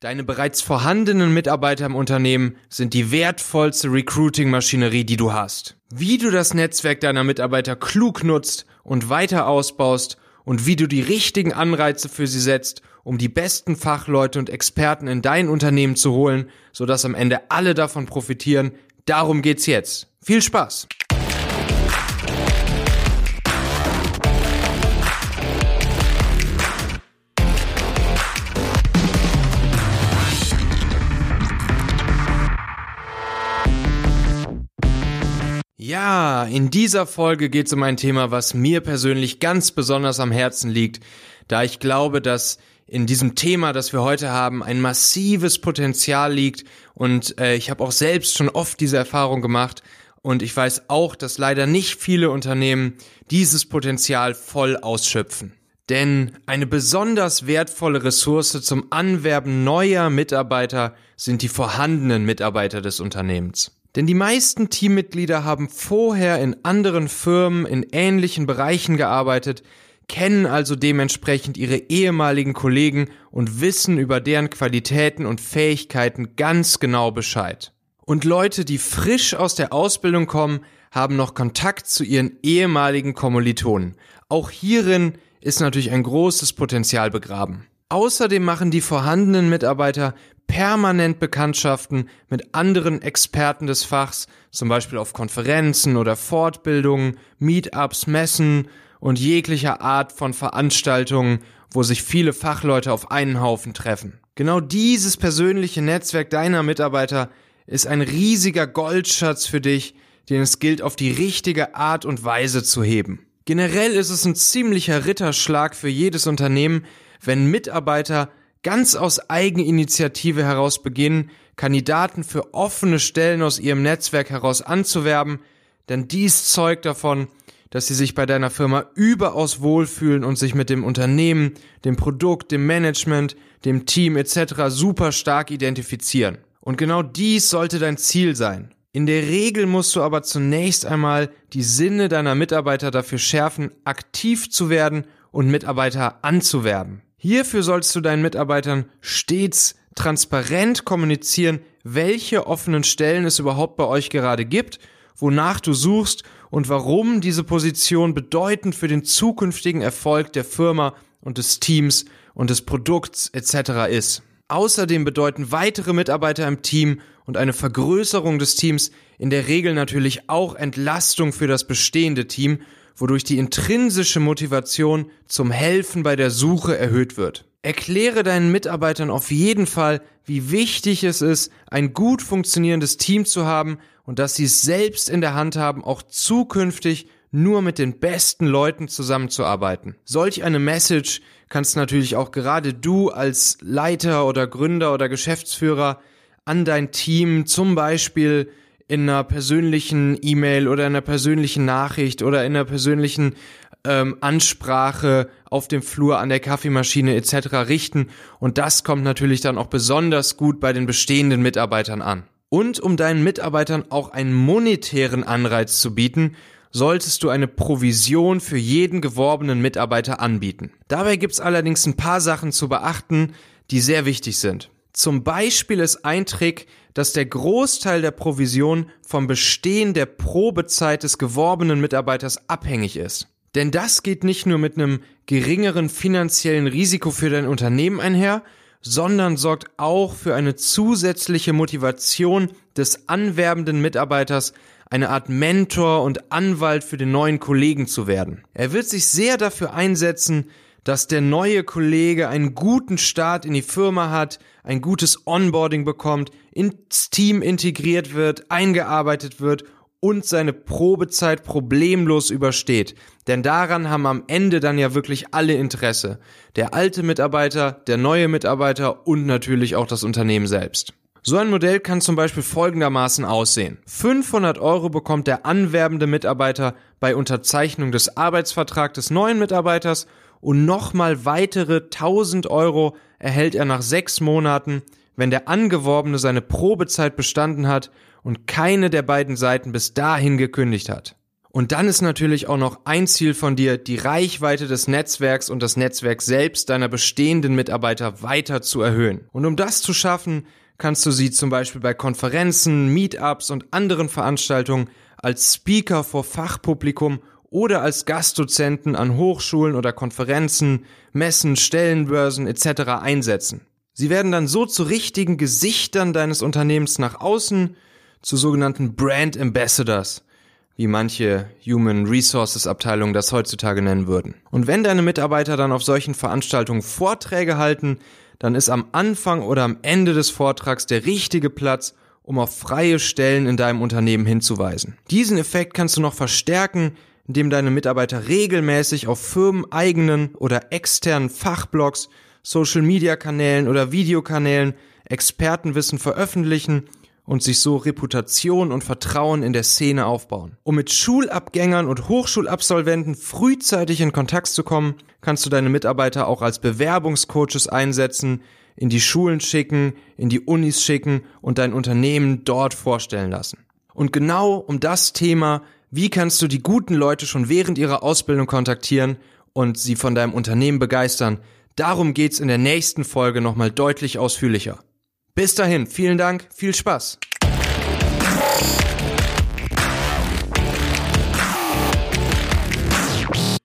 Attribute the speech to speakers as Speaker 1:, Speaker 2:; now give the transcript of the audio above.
Speaker 1: Deine bereits vorhandenen Mitarbeiter im Unternehmen sind die wertvollste Recruiting-Maschinerie, die du hast. Wie du das Netzwerk deiner Mitarbeiter klug nutzt und weiter ausbaust und wie du die richtigen Anreize für sie setzt, um die besten Fachleute und Experten in dein Unternehmen zu holen, sodass am Ende alle davon profitieren, darum geht's jetzt. Viel Spaß! Ja, in dieser Folge geht es um ein Thema, was mir persönlich ganz besonders am Herzen liegt, da ich glaube, dass in diesem Thema, das wir heute haben, ein massives Potenzial liegt und äh, ich habe auch selbst schon oft diese Erfahrung gemacht und ich weiß auch, dass leider nicht viele Unternehmen dieses Potenzial voll ausschöpfen. Denn eine besonders wertvolle Ressource zum Anwerben neuer Mitarbeiter sind die vorhandenen Mitarbeiter des Unternehmens. Denn die meisten Teammitglieder haben vorher in anderen Firmen in ähnlichen Bereichen gearbeitet, kennen also dementsprechend ihre ehemaligen Kollegen und wissen über deren Qualitäten und Fähigkeiten ganz genau Bescheid. Und Leute, die frisch aus der Ausbildung kommen, haben noch Kontakt zu ihren ehemaligen Kommilitonen. Auch hierin ist natürlich ein großes Potenzial begraben. Außerdem machen die vorhandenen Mitarbeiter permanent Bekanntschaften mit anderen Experten des Fachs, zum Beispiel auf Konferenzen oder Fortbildungen, Meetups, Messen und jeglicher Art von Veranstaltungen, wo sich viele Fachleute auf einen Haufen treffen. Genau dieses persönliche Netzwerk deiner Mitarbeiter ist ein riesiger Goldschatz für dich, den es gilt auf die richtige Art und Weise zu heben. Generell ist es ein ziemlicher Ritterschlag für jedes Unternehmen, wenn Mitarbeiter ganz aus Eigeninitiative heraus beginnen, Kandidaten für offene Stellen aus ihrem Netzwerk heraus anzuwerben, denn dies zeugt davon, dass sie sich bei deiner Firma überaus wohlfühlen und sich mit dem Unternehmen, dem Produkt, dem Management, dem Team etc. super stark identifizieren. Und genau dies sollte dein Ziel sein. In der Regel musst du aber zunächst einmal die Sinne deiner Mitarbeiter dafür schärfen, aktiv zu werden und Mitarbeiter anzuwerben. Hierfür sollst du deinen Mitarbeitern stets transparent kommunizieren, welche offenen Stellen es überhaupt bei euch gerade gibt, wonach du suchst und warum diese Position bedeutend für den zukünftigen Erfolg der Firma und des Teams und des Produkts etc. ist. Außerdem bedeuten weitere Mitarbeiter im Team und eine Vergrößerung des Teams in der Regel natürlich auch Entlastung für das bestehende Team wodurch die intrinsische Motivation zum Helfen bei der Suche erhöht wird. Erkläre deinen Mitarbeitern auf jeden Fall, wie wichtig es ist, ein gut funktionierendes Team zu haben und dass sie es selbst in der Hand haben, auch zukünftig nur mit den besten Leuten zusammenzuarbeiten. Solch eine Message kannst natürlich auch gerade du als Leiter oder Gründer oder Geschäftsführer an dein Team zum Beispiel in einer persönlichen E-Mail oder in einer persönlichen Nachricht oder in einer persönlichen ähm, Ansprache auf dem Flur an der Kaffeemaschine etc. richten. Und das kommt natürlich dann auch besonders gut bei den bestehenden Mitarbeitern an. Und um deinen Mitarbeitern auch einen monetären Anreiz zu bieten, solltest du eine Provision für jeden geworbenen Mitarbeiter anbieten. Dabei gibt's allerdings ein paar Sachen zu beachten, die sehr wichtig sind. Zum Beispiel ist ein Trick, dass der Großteil der Provision vom Bestehen der Probezeit des geworbenen Mitarbeiters abhängig ist. Denn das geht nicht nur mit einem geringeren finanziellen Risiko für dein Unternehmen einher, sondern sorgt auch für eine zusätzliche Motivation des anwerbenden Mitarbeiters, eine Art Mentor und Anwalt für den neuen Kollegen zu werden. Er wird sich sehr dafür einsetzen, dass der neue Kollege einen guten Start in die Firma hat, ein gutes Onboarding bekommt, ins Team integriert wird, eingearbeitet wird und seine Probezeit problemlos übersteht. Denn daran haben am Ende dann ja wirklich alle Interesse. Der alte Mitarbeiter, der neue Mitarbeiter und natürlich auch das Unternehmen selbst. So ein Modell kann zum Beispiel folgendermaßen aussehen. 500 Euro bekommt der anwerbende Mitarbeiter bei Unterzeichnung des Arbeitsvertrags des neuen Mitarbeiters und nochmal weitere 1000 Euro erhält er nach sechs Monaten, wenn der Angeworbene seine Probezeit bestanden hat und keine der beiden Seiten bis dahin gekündigt hat. Und dann ist natürlich auch noch ein Ziel von dir, die Reichweite des Netzwerks und das Netzwerk selbst deiner bestehenden Mitarbeiter weiter zu erhöhen. Und um das zu schaffen, kannst du sie zum Beispiel bei Konferenzen, Meetups und anderen Veranstaltungen als Speaker vor Fachpublikum oder als Gastdozenten an Hochschulen oder Konferenzen, Messen, Stellenbörsen etc. einsetzen. Sie werden dann so zu richtigen Gesichtern deines Unternehmens nach außen, zu sogenannten Brand Ambassadors wie manche Human Resources Abteilungen das heutzutage nennen würden. Und wenn deine Mitarbeiter dann auf solchen Veranstaltungen Vorträge halten, dann ist am Anfang oder am Ende des Vortrags der richtige Platz, um auf freie Stellen in deinem Unternehmen hinzuweisen. Diesen Effekt kannst du noch verstärken, indem deine Mitarbeiter regelmäßig auf firmeneigenen oder externen Fachblogs, Social-Media-Kanälen oder Videokanälen Expertenwissen veröffentlichen und sich so Reputation und Vertrauen in der Szene aufbauen. Um mit Schulabgängern und Hochschulabsolventen frühzeitig in Kontakt zu kommen, kannst du deine Mitarbeiter auch als Bewerbungscoaches einsetzen, in die Schulen schicken, in die Unis schicken und dein Unternehmen dort vorstellen lassen. Und genau um das Thema, wie kannst du die guten Leute schon während ihrer Ausbildung kontaktieren und sie von deinem Unternehmen begeistern, darum geht's in der nächsten Folge nochmal deutlich ausführlicher. Bis dahin, vielen Dank, viel Spaß.